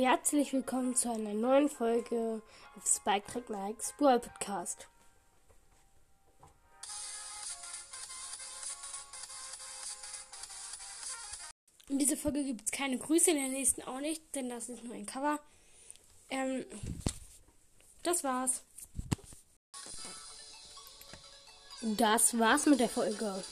Herzlich willkommen zu einer neuen Folge auf Spike Track Nikes Brawl Podcast. In dieser Folge gibt es keine Grüße, in der nächsten auch nicht, denn das ist nur ein Cover. Ähm, das war's. Das war's mit der Folge.